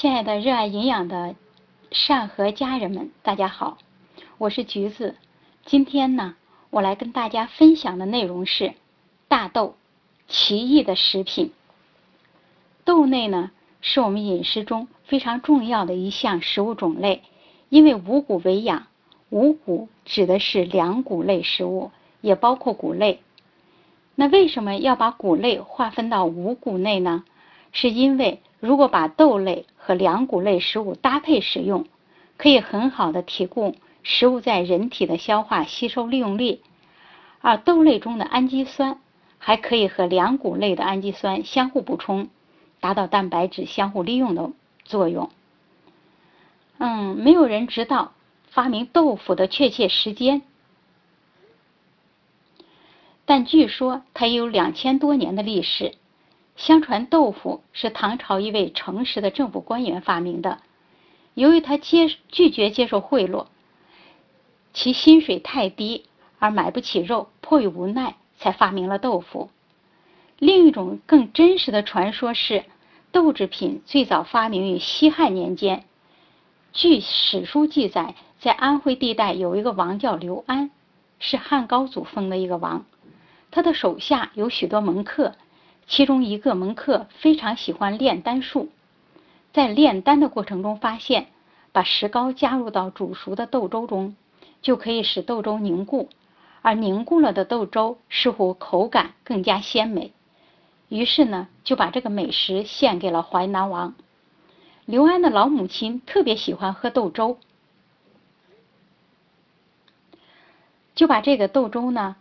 亲爱的热爱营养的善和家人们，大家好，我是橘子。今天呢，我来跟大家分享的内容是大豆，奇异的食品。豆类呢，是我们饮食中非常重要的一项食物种类，因为五谷为养，五谷指的是粮谷类食物，也包括谷类。那为什么要把谷类划分到五谷内呢？是因为如果把豆类和粮谷类食物搭配使用，可以很好的提供食物在人体的消化吸收利用率，而豆类中的氨基酸还可以和粮谷类的氨基酸相互补充，达到蛋白质相互利用的作用。嗯，没有人知道发明豆腐的确切时间，但据说它有两千多年的历史。相传豆腐是唐朝一位诚实的政府官员发明的，由于他接拒绝接受贿赂，其薪水太低而买不起肉，迫于无奈才发明了豆腐。另一种更真实的传说是，豆制品最早发明于西汉年间。据史书记载，在安徽地带有一个王叫刘安，是汉高祖封的一个王，他的手下有许多门客。其中一个门客非常喜欢炼丹术，在炼丹的过程中发现，把石膏加入到煮熟的豆粥中，就可以使豆粥凝固，而凝固了的豆粥似乎口感更加鲜美。于是呢，就把这个美食献给了淮南王。刘安的老母亲特别喜欢喝豆粥，就把这个豆粥呢，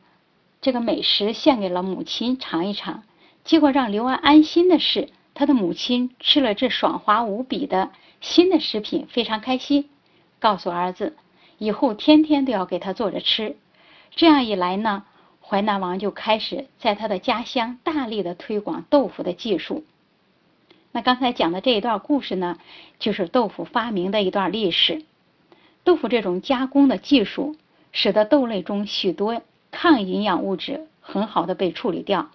这个美食献给了母亲尝一尝。结果让刘安安心的是，他的母亲吃了这爽滑无比的新的食品，非常开心，告诉儿子以后天天都要给他做着吃。这样一来呢，淮南王就开始在他的家乡大力的推广豆腐的技术。那刚才讲的这一段故事呢，就是豆腐发明的一段历史。豆腐这种加工的技术，使得豆类中许多抗营养物质很好的被处理掉。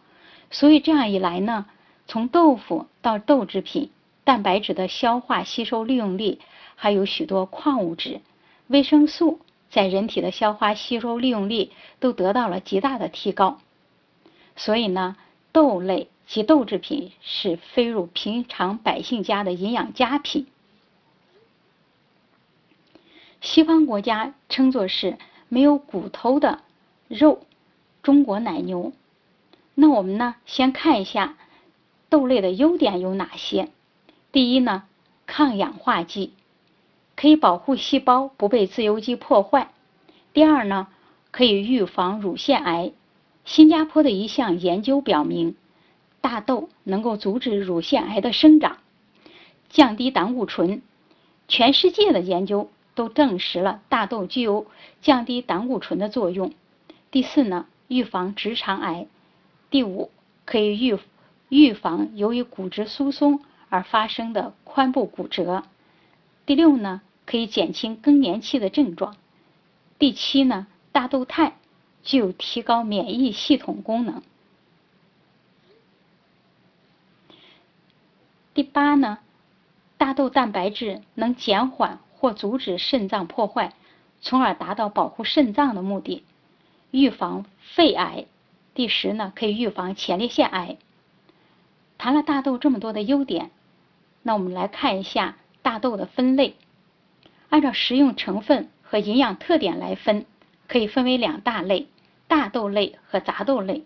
所以这样一来呢，从豆腐到豆制品，蛋白质的消化吸收利用率，还有许多矿物质、维生素，在人体的消化吸收利用率都得到了极大的提高。所以呢，豆类及豆制品是飞入平常百姓家的营养佳品。西方国家称作是没有骨头的肉，中国奶牛。那我们呢，先看一下豆类的优点有哪些。第一呢，抗氧化剂，可以保护细胞不被自由基破坏。第二呢，可以预防乳腺癌。新加坡的一项研究表明，大豆能够阻止乳腺癌的生长，降低胆固醇。全世界的研究都证实了大豆具有降低胆固醇的作用。第四呢，预防直肠癌。第五，可以预预防由于骨质疏松而发生的髋部骨折。第六呢，可以减轻更年期的症状。第七呢，大豆肽具有提高免疫系统功能。第八呢，大豆蛋白质能减缓或阻止肾脏破坏，从而达到保护肾脏的目的，预防肺癌。第十呢，可以预防前列腺癌。谈了大豆这么多的优点，那我们来看一下大豆的分类。按照食用成分和营养特点来分，可以分为两大类：大豆类和杂豆类。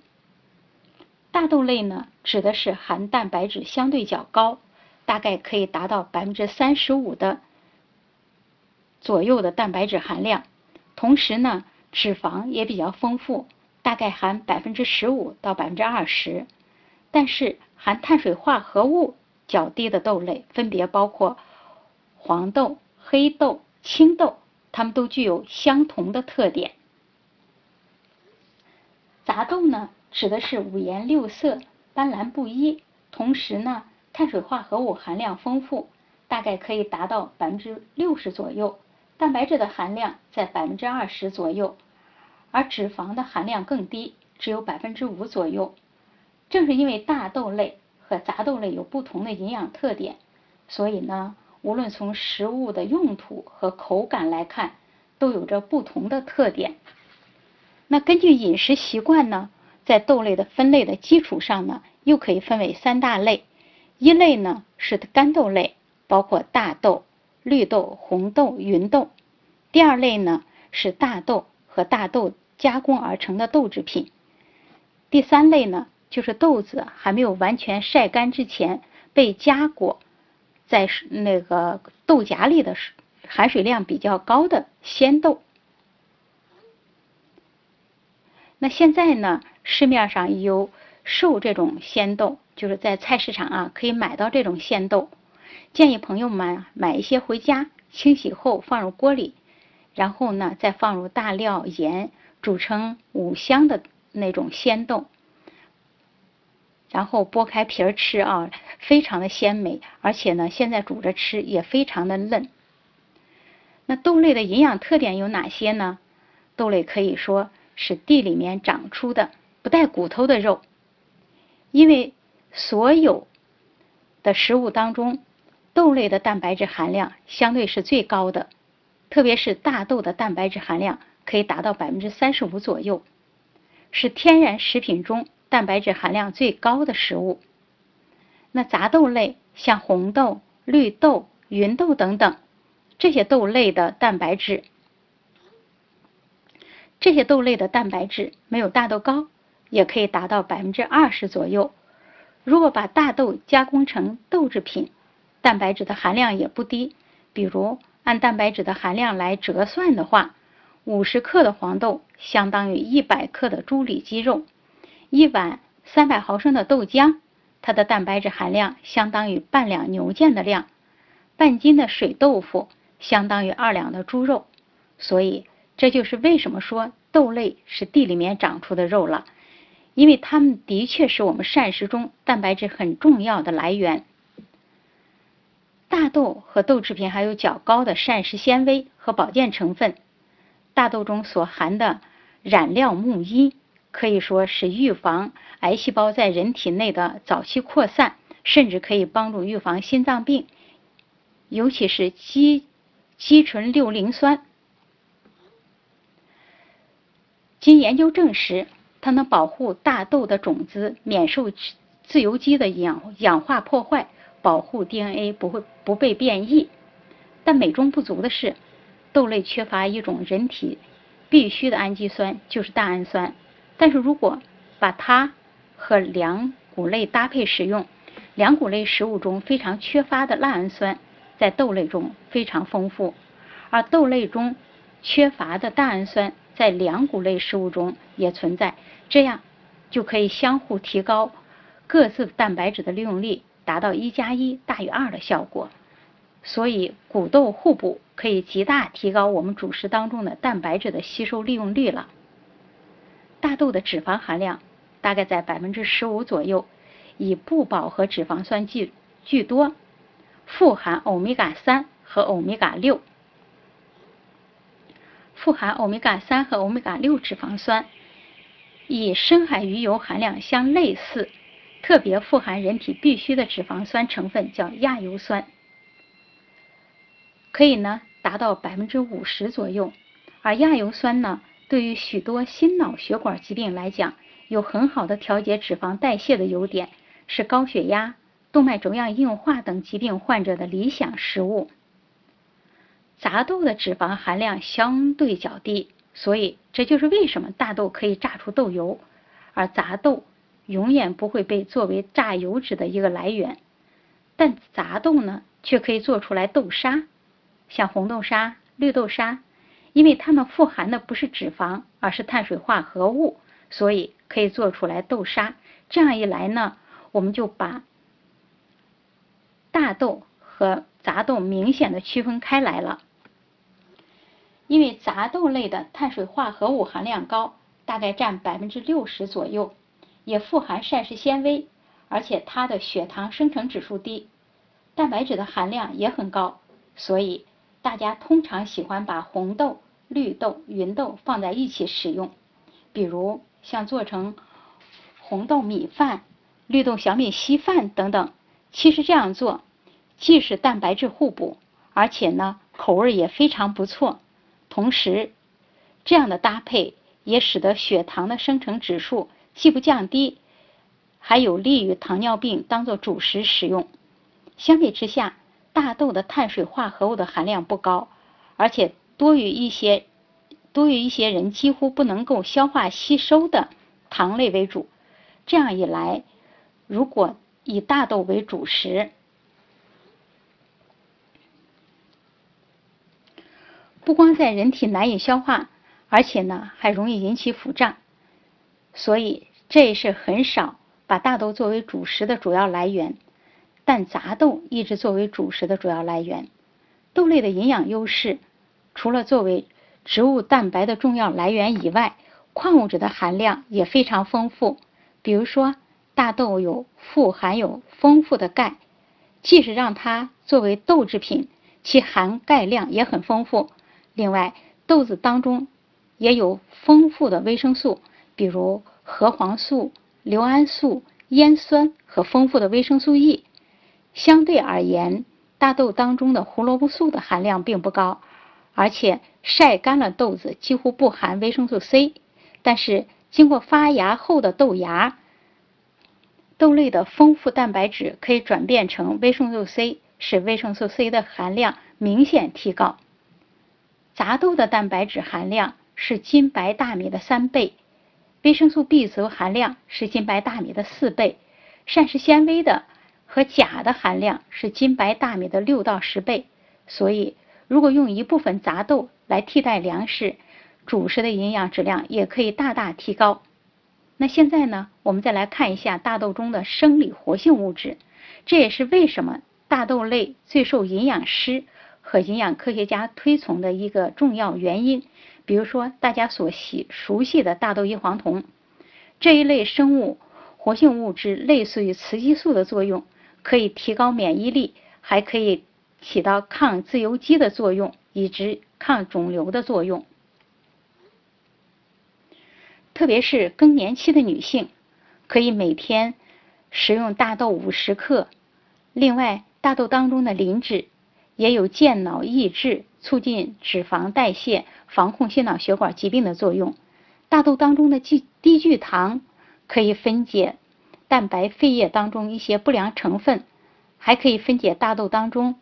大豆类呢，指的是含蛋白质相对较高，大概可以达到百分之三十五的左右的蛋白质含量，同时呢，脂肪也比较丰富。大概含百分之十五到百分之二十，但是含碳水化合物较低的豆类分别包括黄豆、黑豆、青豆，它们都具有相同的特点。杂豆呢，指的是五颜六色、斑斓不一，同时呢，碳水化合物含量丰富，大概可以达到百分之六十左右，蛋白质的含量在百分之二十左右。而脂肪的含量更低，只有百分之五左右。正是因为大豆类和杂豆类有不同的营养特点，所以呢，无论从食物的用途和口感来看，都有着不同的特点。那根据饮食习惯呢，在豆类的分类的基础上呢，又可以分为三大类。一类呢是干豆类，包括大豆、绿豆、红豆、芸豆。第二类呢是大豆和大豆加工而成的豆制品。第三类呢就是豆子还没有完全晒干之前被加裹在那个豆荚里的含水量比较高的鲜豆。那现在呢，市面上有售这种鲜豆。就是在菜市场啊，可以买到这种鲜豆。建议朋友们买一些回家，清洗后放入锅里，然后呢再放入大料、盐，煮成五香的那种鲜豆，然后剥开皮儿吃啊，非常的鲜美，而且呢现在煮着吃也非常的嫩。那豆类的营养特点有哪些呢？豆类可以说是地里面长出的不带骨头的肉，因为。所有的食物当中，豆类的蛋白质含量相对是最高的，特别是大豆的蛋白质含量可以达到百分之三十五左右，是天然食品中蛋白质含量最高的食物。那杂豆类像红豆、绿豆、芸豆等等，这些豆类的蛋白质，这些豆类的蛋白质没有大豆高，也可以达到百分之二十左右。如果把大豆加工成豆制品，蛋白质的含量也不低。比如按蛋白质的含量来折算的话，五十克的黄豆相当于一百克的猪里脊肉，一碗三百毫升的豆浆，它的蛋白质含量相当于半两牛腱的量，半斤的水豆腐相当于二两的猪肉。所以这就是为什么说豆类是地里面长出的肉了。因为它们的确是我们膳食中蛋白质很重要的来源。大豆和豆制品含有较高的膳食纤维和保健成分。大豆中所含的染料木因可以说是预防癌细胞在人体内的早期扩散，甚至可以帮助预防心脏病。尤其是肌肌醇六磷酸，经研究证实。它能保护大豆的种子免受自由基的氧氧化破坏，保护 DNA 不会不被变异。但美中不足的是，豆类缺乏一种人体必需的氨基酸，就是大氨酸。但是如果把它和粮谷类搭配使用，粮谷类食物中非常缺乏的赖氨酸，在豆类中非常丰富，而豆类中缺乏的大氨酸。在粮谷类食物中也存在，这样就可以相互提高各自蛋白质的利用率，达到一加一大于二的效果。所以谷豆互补可以极大提高我们主食当中的蛋白质的吸收利用率了。大豆的脂肪含量大概在百分之十五左右，以不饱和脂肪酸居居多，富含欧米伽三和欧米伽六。富含欧米伽三和欧米伽六脂肪酸，与深海鱼油含量相类似，特别富含人体必需的脂肪酸成分叫亚油酸，可以呢达到百分之五十左右。而亚油酸呢，对于许多心脑血管疾病来讲，有很好的调节脂肪代谢的优点，是高血压、动脉粥样硬化等疾病患者的理想食物。杂豆的脂肪含量相对较低，所以这就是为什么大豆可以榨出豆油，而杂豆永远不会被作为榨油脂的一个来源。但杂豆呢，却可以做出来豆沙，像红豆沙、绿豆沙，因为它们富含的不是脂肪，而是碳水化合物，所以可以做出来豆沙。这样一来呢，我们就把大豆和杂豆明显的区分开来了。因为杂豆类的碳水化合物含量高，大概占百分之六十左右，也富含膳食纤维，而且它的血糖生成指数低，蛋白质的含量也很高，所以大家通常喜欢把红豆、绿豆、芸豆放在一起使用，比如像做成红豆米饭、绿豆小米稀饭等等。其实这样做，既是蛋白质互补，而且呢口味也非常不错。同时，这样的搭配也使得血糖的生成指数既不降低，还有利于糖尿病当做主食使用。相比之下，大豆的碳水化合物的含量不高，而且多于一些多于一些人几乎不能够消化吸收的糖类为主。这样一来，如果以大豆为主食，不光在人体难以消化。而且呢，还容易引起腹胀，所以这也是很少把大豆作为主食的主要来源。但杂豆一直作为主食的主要来源。豆类的营养优势，除了作为植物蛋白的重要来源以外，矿物质的含量也非常丰富。比如说，大豆有富含有丰富的钙，即使让它作为豆制品，其含钙量也很丰富。另外，豆子当中。也有丰富的维生素，比如核黄素、硫胺素、烟酸和丰富的维生素 E。相对而言，大豆当中的胡萝卜素的含量并不高，而且晒干了豆子几乎不含维生素 C。但是经过发芽后的豆芽，豆类的丰富蛋白质可以转变成维生素 C，使维生素 C 的含量明显提高。杂豆的蛋白质含量。是金白大米的三倍，维生素 B 族含量是金白大米的四倍，膳食纤维的和钾的含量是金白大米的六到十倍。所以，如果用一部分杂豆来替代粮食，主食的营养质量也可以大大提高。那现在呢，我们再来看一下大豆中的生理活性物质，这也是为什么大豆类最受营养师和营养科学家推崇的一个重要原因。比如说，大家所习熟悉的大豆异黄酮这一类生物活性物质，类似于雌激素的作用，可以提高免疫力，还可以起到抗自由基的作用，以及抗肿瘤的作用。特别是更年期的女性，可以每天食用大豆五十克。另外，大豆当中的磷脂也有健脑益智。促进脂肪代谢、防控心脑血管疾病的作用。大豆当中的低低聚糖可以分解蛋白废液当中一些不良成分，还可以分解大豆当中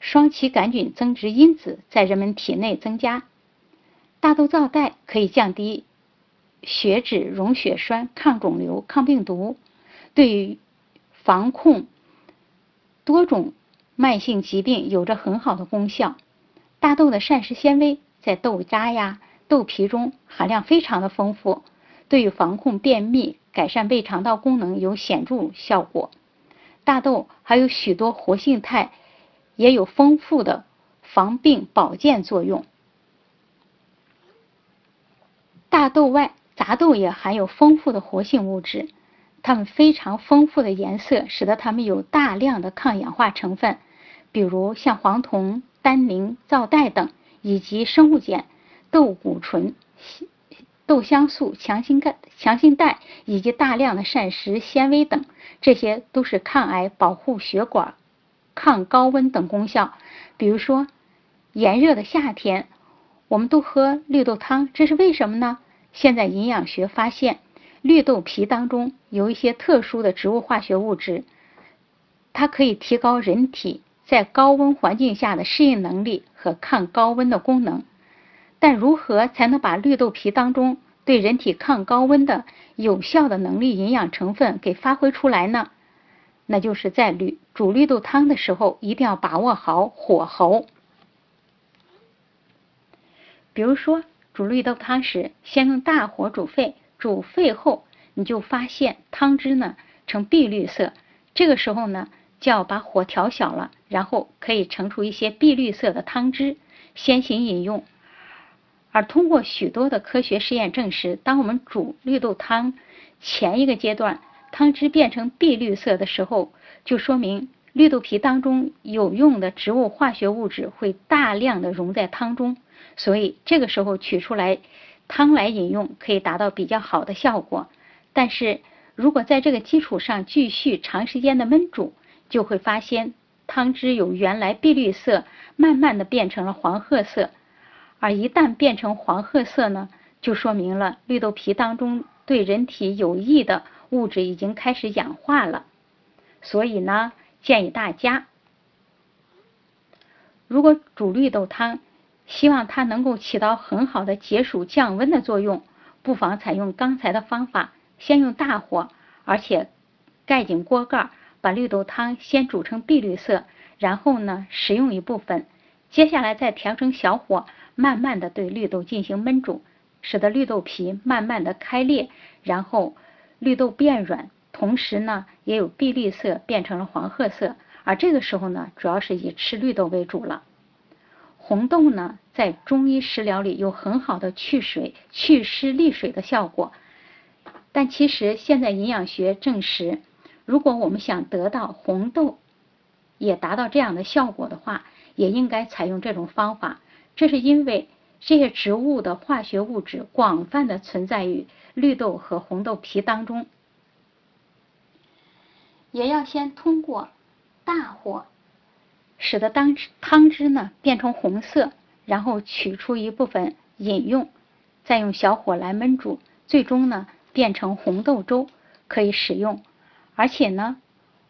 双歧杆菌增殖因子，在人们体内增加。大豆皂苷可以降低血脂、溶血栓、抗肿瘤、抗病毒，对于防控多种慢性疾病有着很好的功效。大豆的膳食纤维在豆渣呀、豆皮中含量非常的丰富，对于防控便秘、改善胃肠道功能有显著效果。大豆还有许多活性肽，也有丰富的防病保健作用。大豆外，杂豆也含有丰富的活性物质，它们非常丰富的颜色使得它们有大量的抗氧化成分，比如像黄酮。单宁、皂苷等，以及生物碱、豆谷醇、豆香素、强心钙、强心钙，以及大量的膳食纤维等，这些都是抗癌、保护血管、抗高温等功效。比如说，炎热的夏天，我们都喝绿豆汤，这是为什么呢？现在营养学发现，绿豆皮当中有一些特殊的植物化学物质，它可以提高人体。在高温环境下的适应能力和抗高温的功能，但如何才能把绿豆皮当中对人体抗高温的有效的能力营养成分给发挥出来呢？那就是在绿煮绿豆汤的时候，一定要把握好火候。比如说煮绿豆汤时，先用大火煮沸，煮沸后你就发现汤汁呢呈碧绿色，这个时候呢。就要把火调小了，然后可以盛出一些碧绿色的汤汁，先行饮用。而通过许多的科学实验证实，当我们煮绿豆汤前一个阶段，汤汁变成碧绿色的时候，就说明绿豆皮当中有用的植物化学物质会大量的溶在汤中，所以这个时候取出来汤来饮用，可以达到比较好的效果。但是如果在这个基础上继续长时间的焖煮，就会发现汤汁由原来碧绿色，慢慢的变成了黄褐色。而一旦变成黄褐色呢，就说明了绿豆皮当中对人体有益的物质已经开始氧化了。所以呢，建议大家，如果煮绿豆汤，希望它能够起到很好的解暑降温的作用，不妨采用刚才的方法，先用大火，而且盖紧锅盖儿，把绿豆汤先煮成碧绿色，然后呢食用一部分，接下来再调成小火。慢慢的对绿豆进行焖煮，使得绿豆皮慢慢的开裂，然后绿豆变软，同时呢也有碧绿色变成了黄褐色，而这个时候呢主要是以吃绿豆为主了。红豆呢在中医食疗里有很好的去水、去湿利水的效果，但其实现在营养学证实，如果我们想得到红豆也达到这样的效果的话，也应该采用这种方法。这是因为这些植物的化学物质广泛的存在于绿豆和红豆皮当中，也要先通过大火使得当汤汁呢变成红色，然后取出一部分饮用，再用小火来焖煮，最终呢变成红豆粥可以使用。而且呢，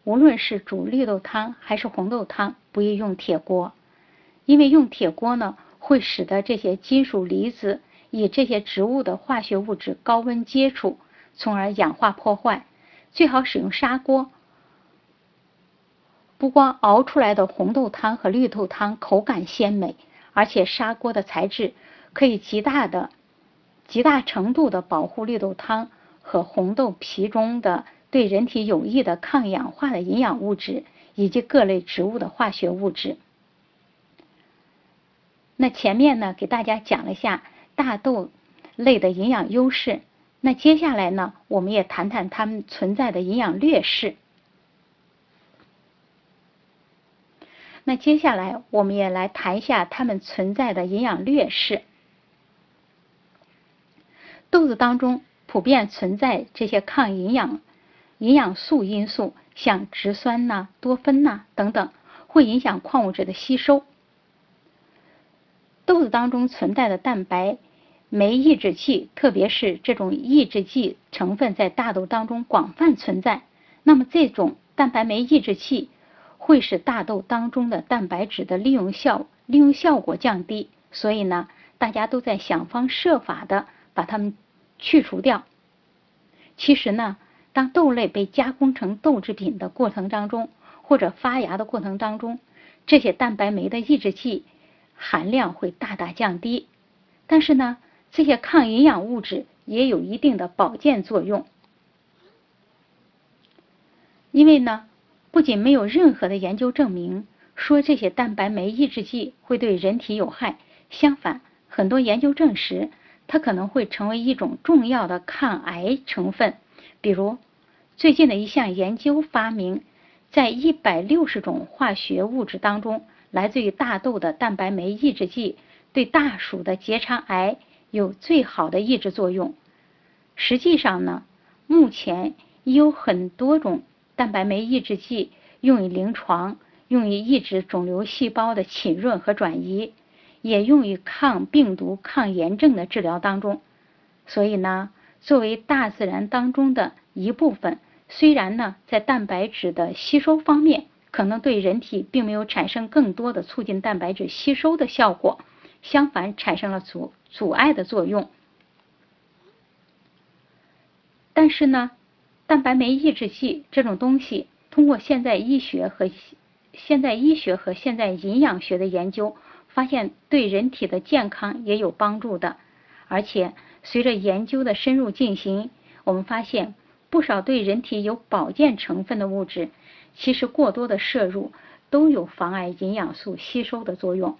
无论是煮绿豆汤还是红豆汤，不宜用铁锅，因为用铁锅呢。会使得这些金属离子与这些植物的化学物质高温接触，从而氧化破坏。最好使用砂锅。不光熬出来的红豆汤和绿豆汤口感鲜美，而且砂锅的材质可以极大的、极大程度的保护绿豆汤和红豆皮中的对人体有益的抗氧化的营养物质以及各类植物的化学物质。那前面呢，给大家讲了一下大豆类的营养优势。那接下来呢，我们也谈谈它们存在的营养劣势。那接下来我们也来谈一下它们存在的营养劣势。豆子当中普遍存在这些抗营养、营养素因素，像植酸呐、多酚呐等等，会影响矿物质的吸收。豆子当中存在的蛋白酶抑制剂，特别是这种抑制剂成分在大豆当中广泛存在。那么这种蛋白酶抑制剂会使大豆当中的蛋白质的利用效利用效果降低，所以呢，大家都在想方设法的把它们去除掉。其实呢，当豆类被加工成豆制品的过程当中，或者发芽的过程当中，这些蛋白酶的抑制剂。含量会大大降低，但是呢，这些抗营养物质也有一定的保健作用。因为呢，不仅没有任何的研究证明说这些蛋白酶抑制剂会对人体有害，相反，很多研究证实它可能会成为一种重要的抗癌成分。比如，最近的一项研究发明，在一百六十种化学物质当中。来自于大豆的蛋白酶抑制剂对大鼠的结肠癌有最好的抑制作用。实际上呢，目前已有很多种蛋白酶抑制剂用于临床，用于抑制肿瘤细胞的侵润和转移，也用于抗病毒、抗炎症的治疗当中。所以呢，作为大自然当中的一部分，虽然呢，在蛋白质的吸收方面，可能对人体并没有产生更多的促进蛋白质吸收的效果，相反产生了阻阻碍的作用。但是呢，蛋白酶抑制剂这种东西，通过现在医学和现在医学和现在营养学的研究，发现对人体的健康也有帮助的。而且随着研究的深入进行，我们发现不少对人体有保健成分的物质。其实过多的摄入都有妨碍营养素吸收的作用，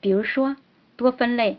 比如说多酚类，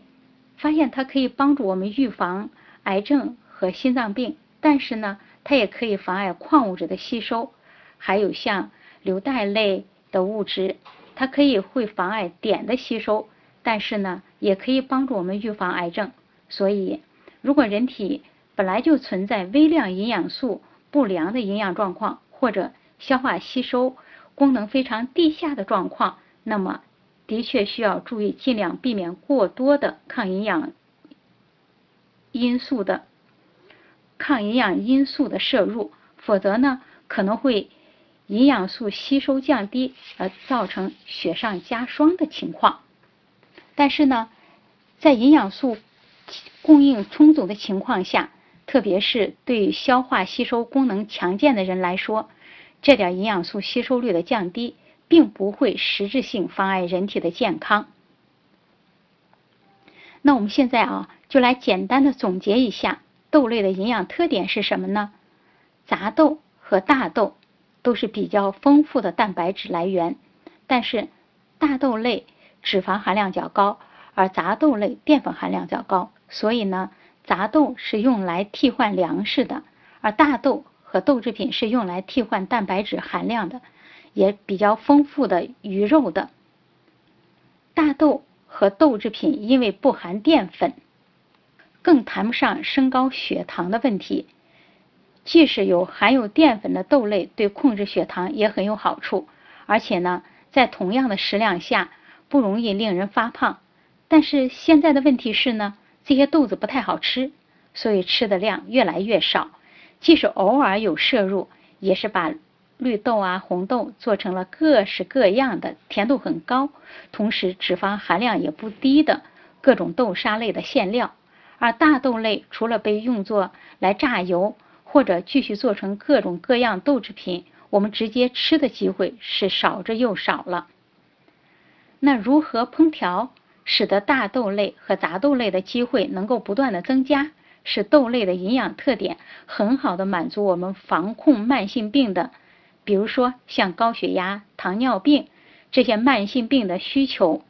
发现它可以帮助我们预防癌症和心脏病，但是呢，它也可以妨碍矿物质的吸收。还有像硫代类的物质，它可以会妨碍碘的吸收，但是呢，也可以帮助我们预防癌症。所以，如果人体本来就存在微量营养素不良的营养状况，或者消化吸收功能非常低下的状况，那么的确需要注意，尽量避免过多的抗营养因素的抗营养因素的摄入，否则呢可能会营养素吸收降低，而造成雪上加霜的情况。但是呢，在营养素供应充足的情况下，特别是对消化吸收功能强健的人来说，这点营养素吸收率的降低，并不会实质性妨碍人体的健康。那我们现在啊，就来简单的总结一下豆类的营养特点是什么呢？杂豆和大豆都是比较丰富的蛋白质来源，但是大豆类脂肪含量较高，而杂豆类淀粉含量较高，所以呢。杂豆是用来替换粮食的，而大豆和豆制品是用来替换蛋白质含量的，也比较丰富的鱼肉的。大豆和豆制品因为不含淀粉，更谈不上升高血糖的问题。即使有含有淀粉的豆类，对控制血糖也很有好处，而且呢，在同样的食量下不容易令人发胖。但是现在的问题是呢？这些豆子不太好吃，所以吃的量越来越少。即使偶尔有摄入，也是把绿豆啊、红豆做成了各式各样的甜度很高，同时脂肪含量也不低的各种豆沙类的馅料。而大豆类除了被用作来榨油，或者继续做成各种各样豆制品，我们直接吃的机会是少之又少了。那如何烹调？使得大豆类和杂豆类的机会能够不断的增加，使豆类的营养特点很好的满足我们防控慢性病的，比如说像高血压、糖尿病这些慢性病的需求。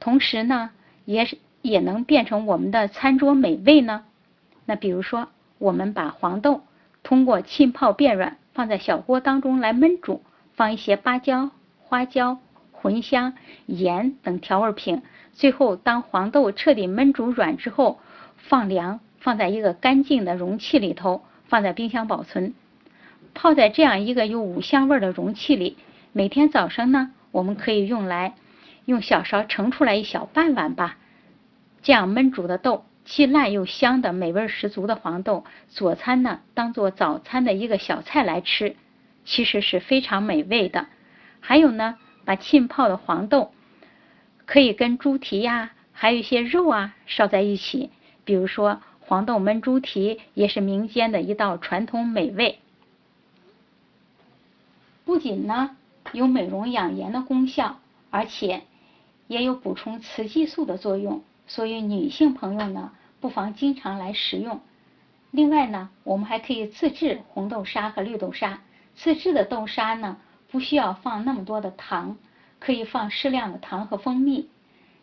同时呢，也也能变成我们的餐桌美味呢。那比如说，我们把黄豆通过浸泡变软，放在小锅当中来焖煮，放一些八角、花椒。茴香、盐等调味品，最后当黄豆彻底焖煮软之后，放凉，放在一个干净的容器里头，放在冰箱保存。泡在这样一个有五香味的容器里，每天早上呢，我们可以用来用小勺盛出来一小半碗吧。这样焖煮的豆，既烂又香的美味十足的黄豆，佐餐呢，当做早餐的一个小菜来吃，其实是非常美味的。还有呢。把浸泡的黄豆可以跟猪蹄呀，还有一些肉啊烧在一起，比如说黄豆焖猪蹄也是民间的一道传统美味。不仅呢有美容养颜的功效，而且也有补充雌激素的作用，所以女性朋友呢不妨经常来食用。另外呢，我们还可以自制红豆沙和绿豆沙，自制的豆沙呢。不需要放那么多的糖，可以放适量的糖和蜂蜜，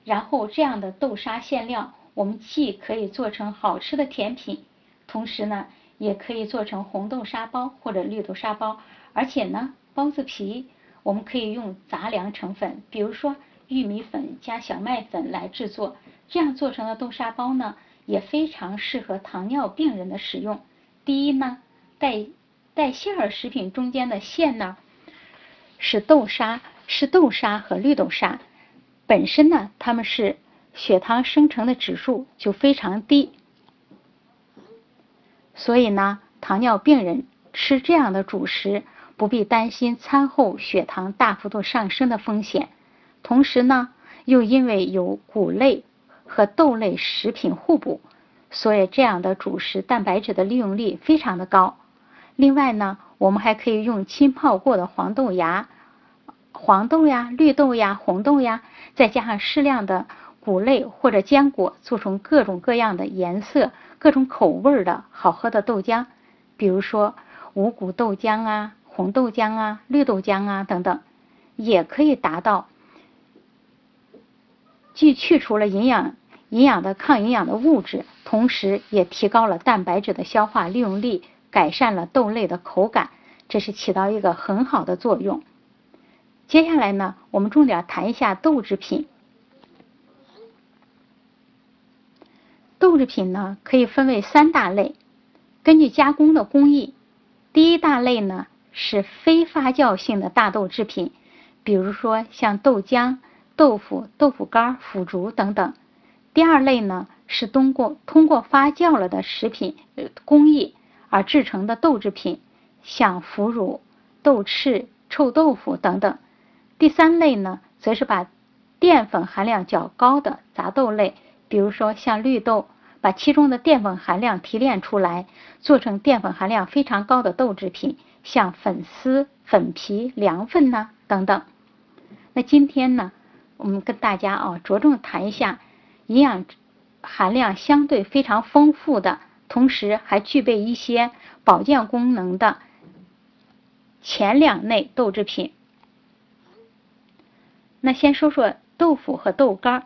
然后这样的豆沙馅料，我们既可以做成好吃的甜品，同时呢，也可以做成红豆沙包或者绿豆沙包，而且呢，包子皮我们可以用杂粮成分，比如说玉米粉加小麦粉来制作，这样做成的豆沙包呢，也非常适合糖尿病人的使用。第一呢，带带馅儿食品中间的馅呢。是豆沙，是豆沙和绿豆沙本身呢，它们是血糖生成的指数就非常低，所以呢，糖尿病人吃这样的主食不必担心餐后血糖大幅度上升的风险。同时呢，又因为有谷类和豆类食品互补，所以这样的主食蛋白质的利用率非常的高。另外呢，我们还可以用浸泡过的黄豆芽、黄豆呀、绿豆呀、红豆呀，再加上适量的谷类或者坚果，做成各种各样的颜色、各种口味的好喝的豆浆，比如说五谷豆浆啊、红豆浆啊、绿豆浆啊等等，也可以达到既去除了营养、营养的抗营养的物质，同时也提高了蛋白质的消化利用率。改善了豆类的口感，这是起到一个很好的作用。接下来呢，我们重点谈一下豆制品。豆制品呢可以分为三大类，根据加工的工艺，第一大类呢是非发酵性的大豆制品，比如说像豆浆、豆腐、豆腐干、腐竹等等。第二类呢是通过通过发酵了的食品工艺而制成的豆制品，像腐乳、豆豉、臭豆腐等等。第三类呢则是把淀粉含量较高的杂豆类，比如说像绿豆，把其中的淀粉含量提炼出来，做成淀粉含量非常高的豆制品，像粉丝、粉皮、凉粉呐等等。那今天呢，我们跟大家啊着重谈一下营养含量相对非常丰富的，同时还具备一些保健功能的前两类豆制品。那先说说豆腐和豆干儿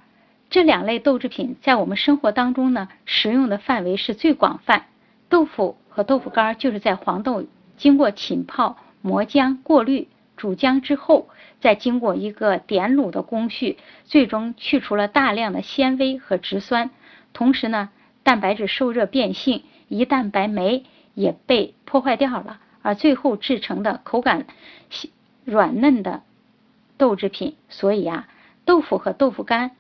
这两类豆制品，在我们生活当中呢，食用的范围是最广泛。豆腐和豆腐干儿就是在黄豆经过浸泡、磨浆、过滤、煮浆之后，再经过一个点卤的工序，最终去除了大量的纤维和植酸，同时呢，蛋白质受热变性，胰蛋白酶也被破坏掉了，而最后制成的口感软嫩的。豆制品，所以啊，豆腐和豆腐干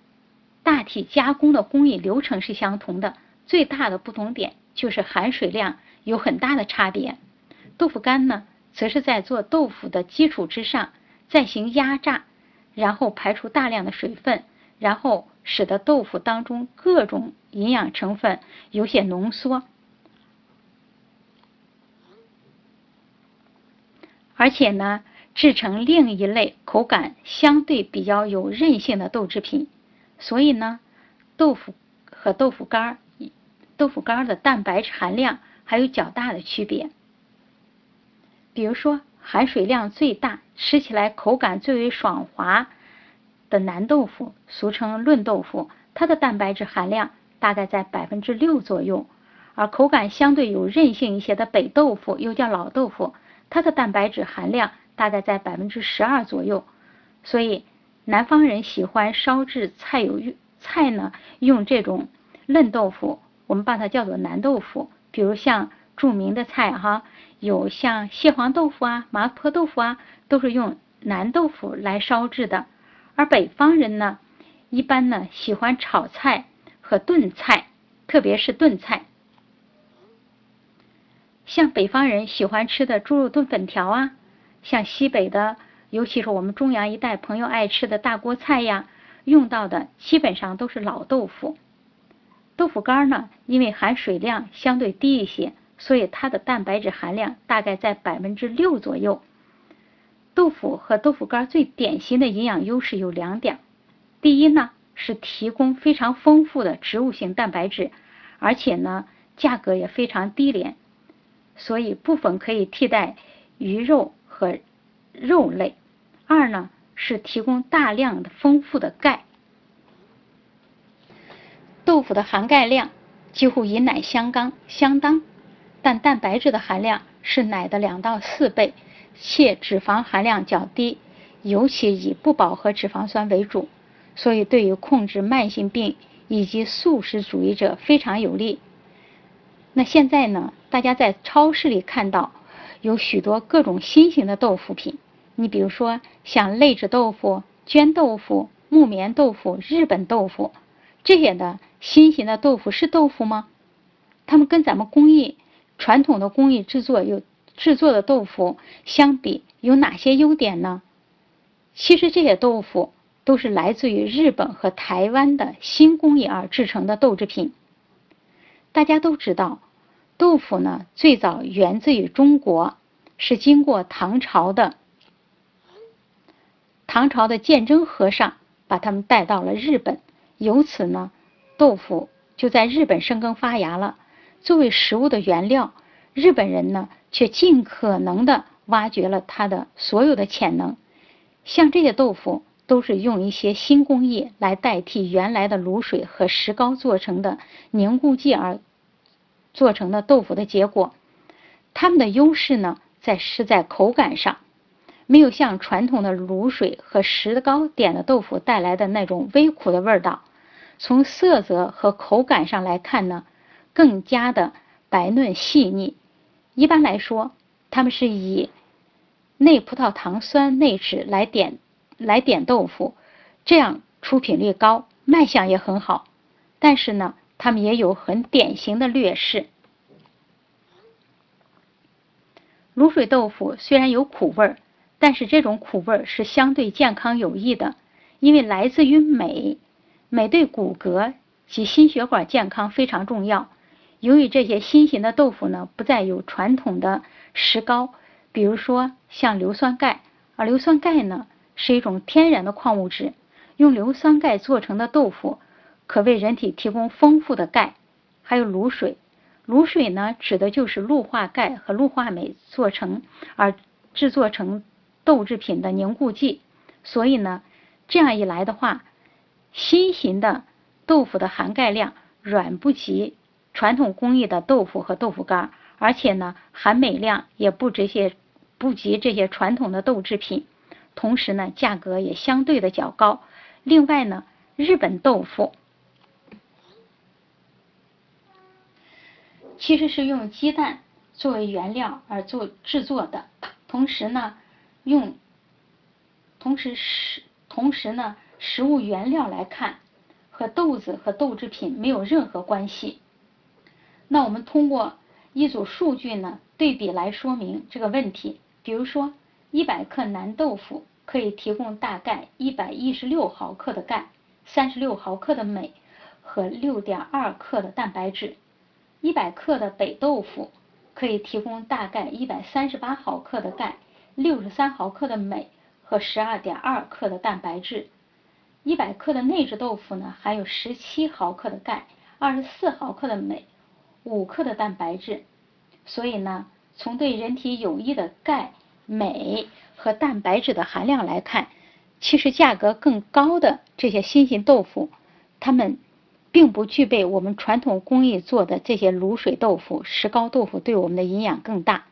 大体加工的工艺流程是相同的，最大的不同点就是含水量有很大的差别。豆腐干呢，则是在做豆腐的基础之上再行压榨，然后排出大量的水分，然后使得豆腐当中各种营养成分有些浓缩，而且呢。制成另一类口感相对比较有韧性的豆制品，所以呢，豆腐和豆腐干儿，豆腐干儿的蛋白质含量还有较大的区别。比如说，含水量最大、吃起来口感最为爽滑的南豆腐，俗称嫩豆腐，它的蛋白质含量大概在百分之六左右；而口感相对有韧性一些的北豆腐，又叫老豆腐，它的蛋白质含量。大概在百分之十二左右，所以南方人喜欢烧制菜有菜呢，用这种嫩豆腐，我们把它叫做南豆腐。比如像著名的菜哈，有像蟹黄豆腐啊、麻婆豆腐啊，都是用南豆腐来烧制的。而北方人呢，一般呢喜欢炒菜和炖菜，特别是炖菜，像北方人喜欢吃的猪肉炖粉条啊。像西北的，尤其是我们中阳一带朋友爱吃的大锅菜呀，用到的基本上都是老豆腐。豆腐干呢，因为含水量相对低一些，所以它的蛋白质含量大概在百分之六左右。豆腐和豆腐干最典型的营养优势有两点：第一呢，是提供非常丰富的植物性蛋白质，而且呢，价格也非常低廉，所以部分可以替代鱼肉。和肉类，二呢是提供大量的丰富的钙。豆腐的含钙量几乎与奶相当相当，但蛋白质的含量是奶的两到四倍，且脂肪含量较低，尤其以不饱和脂肪酸为主，所以对于控制慢性病以及素食主义者非常有利。那现在呢，大家在超市里看到。有许多各种新型的豆腐品，你比如说像类制豆腐、绢豆腐、木棉豆腐、日本豆腐这些的新型的豆腐是豆腐吗？它们跟咱们工艺传统的工艺制作有制作的豆腐相比有哪些优点呢？其实这些豆腐都是来自于日本和台湾的新工艺而制成的豆制品。大家都知道。豆腐呢，最早源自于中国，是经过唐朝的唐朝的鉴真和尚把他们带到了日本，由此呢，豆腐就在日本生根发芽了。作为食物的原料，日本人呢却尽可能的挖掘了它的所有的潜能。像这些豆腐，都是用一些新工艺来代替原来的卤水和石膏做成的凝固剂而。做成的豆腐的结果，它们的优势呢，在是在口感上，没有像传统的卤水和石膏点的豆腐带来的那种微苦的味道。从色泽和口感上来看呢，更加的白嫩细腻。一般来说，它们是以内葡萄糖酸内酯来点来点豆腐，这样出品率高，卖相也很好。但是呢，它们也有很典型的劣势。卤水豆腐虽然有苦味儿，但是这种苦味儿是相对健康有益的，因为来自于镁，镁对骨骼及心血管健康非常重要。由于这些新型的豆腐呢，不再有传统的石膏，比如说像硫酸钙，而硫酸钙呢是一种天然的矿物质，用硫酸钙做成的豆腐可为人体提供丰富的钙。还有卤水。卤水呢，指的就是氯化钙和氯化镁做成而制作成豆制品的凝固剂。所以呢，这样一来的话，新型的豆腐的含钙量远不及传统工艺的豆腐和豆腐干，而且呢，含镁量也不这些不及这些传统的豆制品。同时呢，价格也相对的较高。另外呢，日本豆腐。其实是用鸡蛋作为原料而做制作的，同时呢，用同时食同时呢，食物原料来看，和豆子和豆制品没有任何关系。那我们通过一组数据呢，对比来说明这个问题。比如说，一百克南豆腐可以提供大概一百一十六毫克的钙、三十六毫克的镁和六点二克的蛋白质。一百克的北豆腐可以提供大概一百三十八毫克的钙、六十三毫克的镁和十二点二克的蛋白质。一百克的内酯豆腐呢，含有十七毫克的钙、二十四毫克的镁、五克的蛋白质。所以呢，从对人体有益的钙、镁和蛋白质的含量来看，其实价格更高的这些新型豆腐，它们。并不具备我们传统工艺做的这些卤水豆腐、石膏豆腐对我们的营养更大。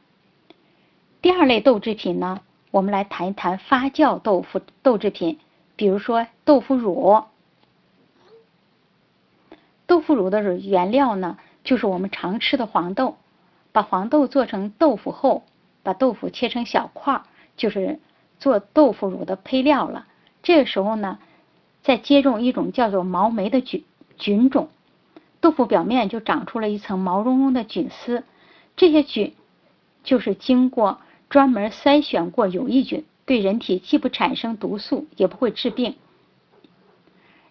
第二类豆制品呢，我们来谈一谈发酵豆腐豆制品，比如说豆腐乳。豆腐乳的原料呢，就是我们常吃的黄豆。把黄豆做成豆腐后，把豆腐切成小块，就是做豆腐乳的配料了。这个时候呢，再接种一种叫做毛霉的菌。菌种，豆腐表面就长出了一层毛茸茸的菌丝，这些菌就是经过专门筛选过有益菌，对人体既不产生毒素，也不会致病。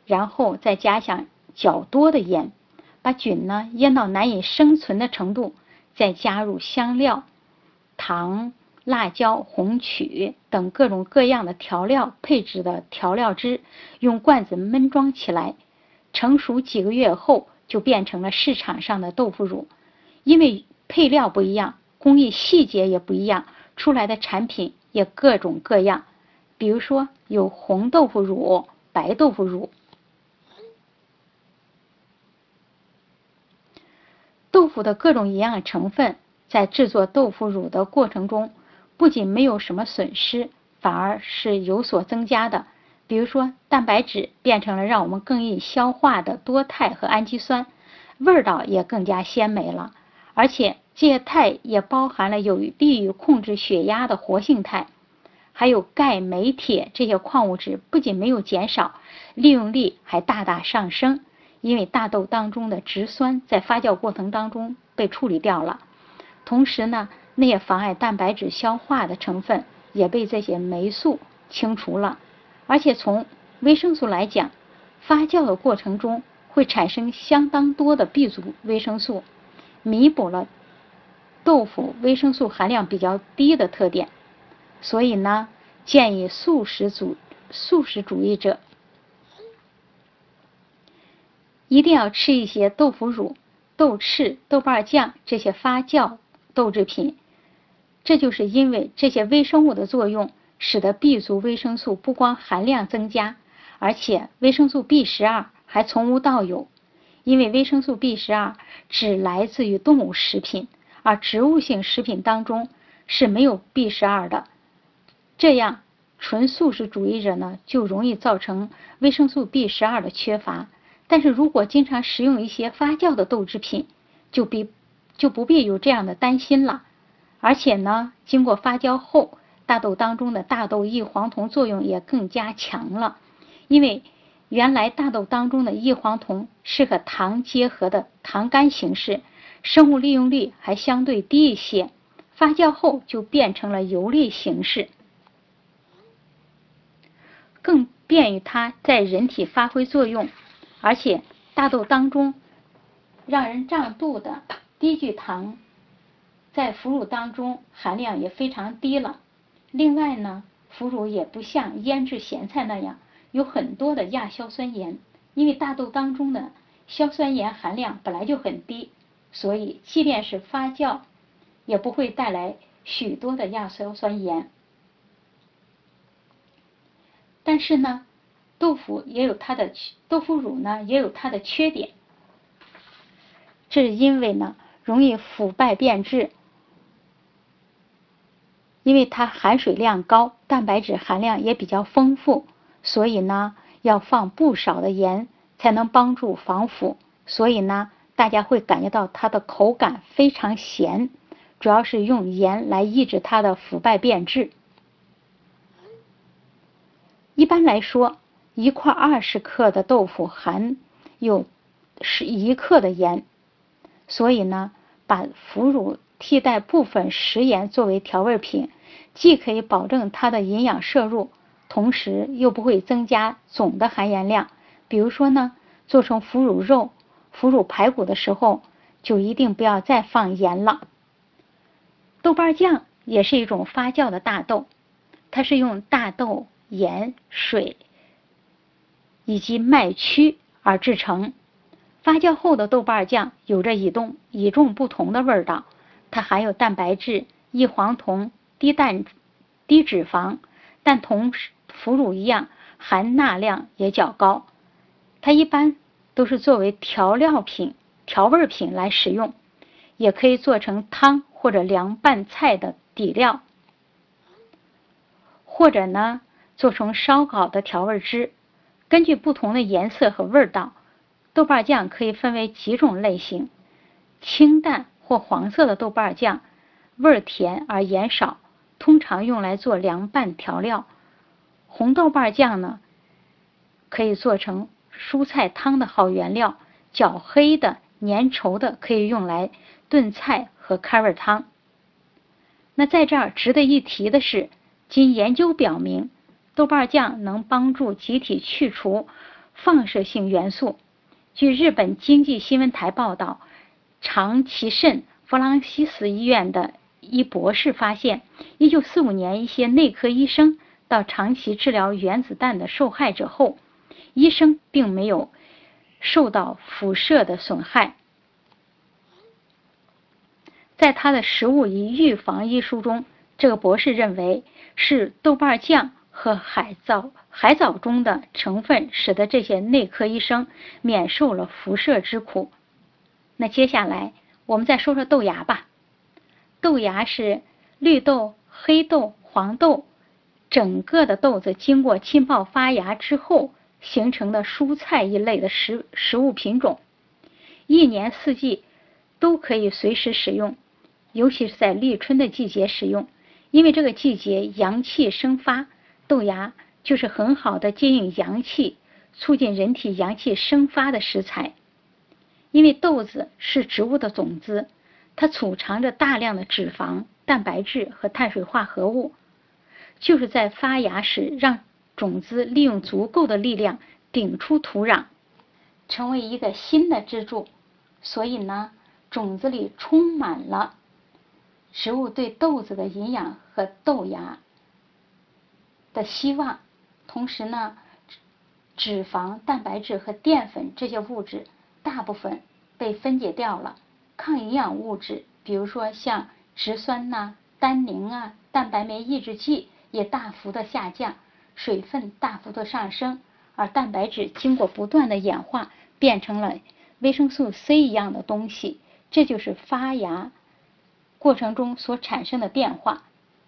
然后再加上较多的盐，把菌呢腌到难以生存的程度，再加入香料、糖、辣椒、红曲等各种各样的调料配置的调料汁，用罐子闷装起来。成熟几个月后，就变成了市场上的豆腐乳。因为配料不一样，工艺细节也不一样，出来的产品也各种各样。比如说，有红豆腐乳、白豆腐乳。豆腐的各种营养成分在制作豆腐乳的过程中，不仅没有什么损失，反而是有所增加的。比如说，蛋白质变成了让我们更易消化的多肽和氨基酸，味道也更加鲜美了。而且这些肽也包含了有利于控制血压的活性肽，还有钙、镁、铁这些矿物质不仅没有减少，利用率还大大上升。因为大豆当中的植酸在发酵过程当中被处理掉了，同时呢，那些妨碍蛋白质消化的成分也被这些酶素清除了。而且从维生素来讲，发酵的过程中会产生相当多的 B 族维生素，弥补了豆腐维生素含量比较低的特点。所以呢，建议素食主素食主义者一定要吃一些豆腐乳、豆豉、豆瓣酱这些发酵豆制品。这就是因为这些微生物的作用。使得 B 族维生素不光含量增加，而且维生素 B 十二还从无到有。因为维生素 B 十二只来自于动物食品，而植物性食品当中是没有 B 十二的。这样，纯素食主义者呢就容易造成维生素 B 十二的缺乏。但是如果经常食用一些发酵的豆制品，就必就不必有这样的担心了。而且呢，经过发酵后。大豆当中的大豆异黄酮作用也更加强了，因为原来大豆当中的异黄酮是和糖结合的糖苷形式，生物利用率还相对低一些，发酵后就变成了游离形式，更便于它在人体发挥作用，而且大豆当中让人胀肚的低聚糖。在腐乳当中含量也非常低了。另外呢，腐乳也不像腌制咸菜那样有很多的亚硝酸盐，因为大豆当中的硝酸盐含量本来就很低，所以即便是发酵，也不会带来许多的亚硝酸盐。但是呢，豆腐也有它的豆腐乳呢也有它的缺点，这是因为呢容易腐败变质。因为它含水量高，蛋白质含量也比较丰富，所以呢要放不少的盐才能帮助防腐。所以呢，大家会感觉到它的口感非常咸，主要是用盐来抑制它的腐败变质。一般来说，一块二十克的豆腐含有十一克的盐，所以呢，把腐乳。替代部分食盐作为调味品，既可以保证它的营养摄入，同时又不会增加总的含盐量。比如说呢，做成腐乳肉、腐乳排骨的时候，就一定不要再放盐了。豆瓣酱也是一种发酵的大豆，它是用大豆、盐、水以及麦曲而制成。发酵后的豆瓣酱有着与众与众不同的味道。它含有蛋白质、异黄酮、低蛋、低脂肪，但同腐乳一样含钠量也较高。它一般都是作为调料品、调味品来使用，也可以做成汤或者凉拌菜的底料，或者呢做成烧烤的调味汁。根据不同的颜色和味道，豆瓣酱可以分为几种类型：清淡。或黄色的豆瓣酱，味儿甜而盐少，通常用来做凉拌调料。红豆瓣酱呢，可以做成蔬菜汤的好原料。较黑的、粘稠的，可以用来炖菜和开胃汤。那在这儿值得一提的是，经研究表明，豆瓣酱能帮助机体去除放射性元素。据日本经济新闻台报道。长崎肾弗朗西斯医院的一博士发现，一九四五年，一些内科医生到长崎治疗原子弹的受害者后，医生并没有受到辐射的损害。在他的《食物与预防》一书中，这个博士认为是豆瓣酱和海藻海藻中的成分，使得这些内科医生免受了辐射之苦。那接下来我们再说说豆芽吧。豆芽是绿豆、黑豆、黄豆整个的豆子经过浸泡发芽之后形成的蔬菜一类的食食物品种，一年四季都可以随时使用，尤其是在立春的季节使用，因为这个季节阳气生发，豆芽就是很好的接应阳气、促进人体阳气生发的食材。因为豆子是植物的种子，它储藏着大量的脂肪、蛋白质和碳水化合物，就是在发芽时让种子利用足够的力量顶出土壤，成为一个新的支柱。所以呢，种子里充满了植物对豆子的营养和豆芽的希望。同时呢，脂肪、蛋白质和淀粉这些物质。大部分被分解掉了，抗营养物质，比如说像植酸呐、单宁啊、蛋白酶抑制剂也大幅的下降，水分大幅的上升，而蛋白质经过不断的演化，变成了维生素 C 一样的东西，这就是发芽过程中所产生的变化。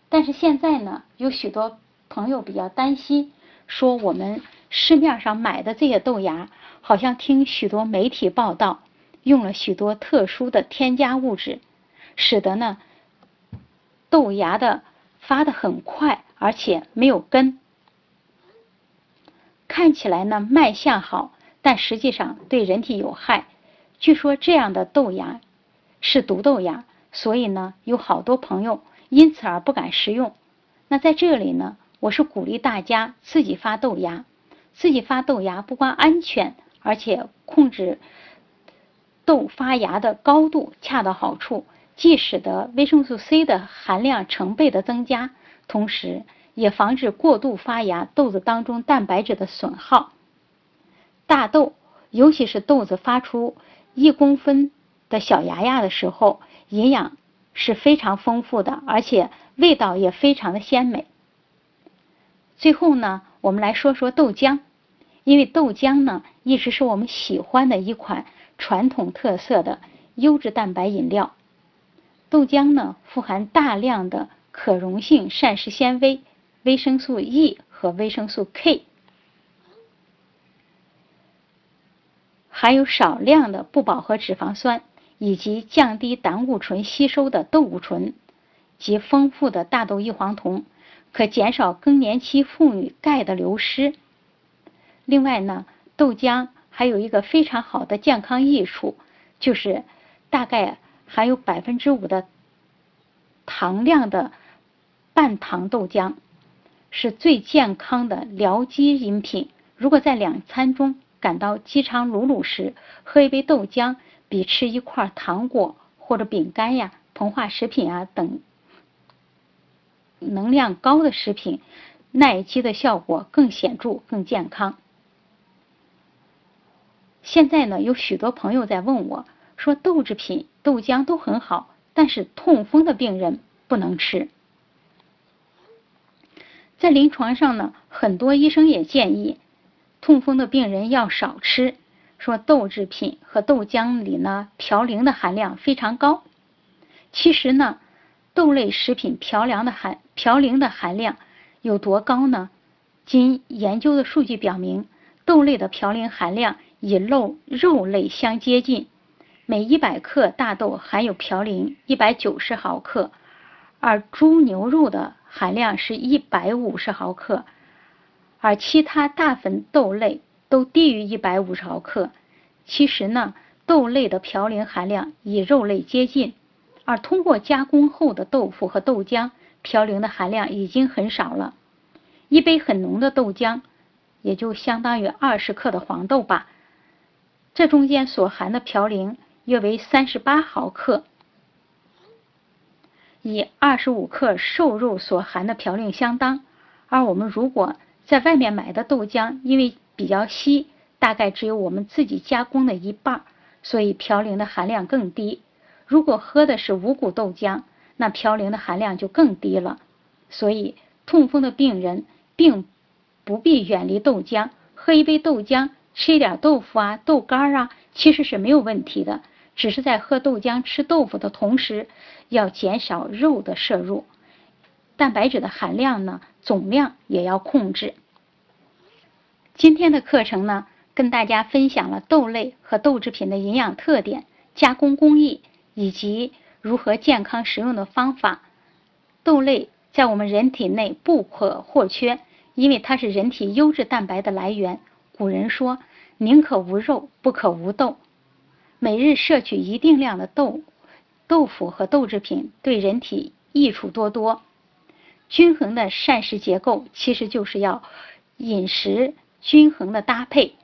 但是现在呢，有许多朋友比较担心，说我们市面上买的这些豆芽。好像听许多媒体报道，用了许多特殊的添加物质，使得呢豆芽的发的很快，而且没有根。看起来呢卖相好，但实际上对人体有害。据说这样的豆芽是毒豆芽，所以呢有好多朋友因此而不敢食用。那在这里呢，我是鼓励大家自己发豆芽。自己发豆芽不光安全，而且控制豆发芽的高度恰到好处，既使得维生素 C 的含量成倍的增加，同时也防止过度发芽豆子当中蛋白质的损耗。大豆，尤其是豆子发出一公分的小芽芽的时候，营养是非常丰富的，而且味道也非常的鲜美。最后呢。我们来说说豆浆，因为豆浆呢一直是我们喜欢的一款传统特色的优质蛋白饮料。豆浆呢富含大量的可溶性膳食纤维、维生素 E 和维生素 K，含有少量的不饱和脂肪酸，以及降低胆固醇吸收的豆固醇及丰富的大豆异黄酮。可减少更年期妇女钙的流失。另外呢，豆浆还有一个非常好的健康益处，就是大概含有百分之五的糖量的半糖豆浆，是最健康的疗饥饮品。如果在两餐中感到饥肠辘辘时，喝一杯豆浆，比吃一块糖果或者饼干呀、膨化食品啊等。能量高的食品，耐饥的效果更显著、更健康。现在呢，有许多朋友在问我，说豆制品、豆浆都很好，但是痛风的病人不能吃。在临床上呢，很多医生也建议痛风的病人要少吃，说豆制品和豆浆里呢嘌呤的含量非常高。其实呢。豆类食品嘌呤的含嘌呤的含量有多高呢？经研究的数据表明，豆类的嘌呤含量与肉肉类相接近，每一百克大豆含有嘌呤一百九十毫克，而猪牛肉的含量是一百五十毫克，而其他大粉豆类都低于一百五十毫克。其实呢，豆类的嘌呤含量与肉类接近。而通过加工后的豆腐和豆浆，嘌呤的含量已经很少了。一杯很浓的豆浆，也就相当于二十克的黄豆吧。这中间所含的嘌呤约为三十八毫克，与二十五克瘦肉所含的嘌呤相当。而我们如果在外面买的豆浆，因为比较稀，大概只有我们自己加工的一半，所以嘌呤的含量更低。如果喝的是五谷豆浆，那嘌呤的含量就更低了。所以，痛风的病人并不必远离豆浆，喝一杯豆浆，吃一点豆腐啊、豆干啊，其实是没有问题的。只是在喝豆浆、吃豆腐的同时，要减少肉的摄入，蛋白质的含量呢，总量也要控制。今天的课程呢，跟大家分享了豆类和豆制品的营养特点、加工工艺。以及如何健康食用的方法，豆类在我们人体内不可或缺，因为它是人体优质蛋白的来源。古人说：“宁可无肉，不可无豆。”每日摄取一定量的豆、豆腐和豆制品，对人体益处多多。均衡的膳食结构其实就是要饮食均衡的搭配。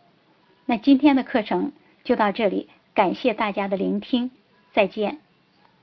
那今天的课程就到这里，感谢大家的聆听。再见。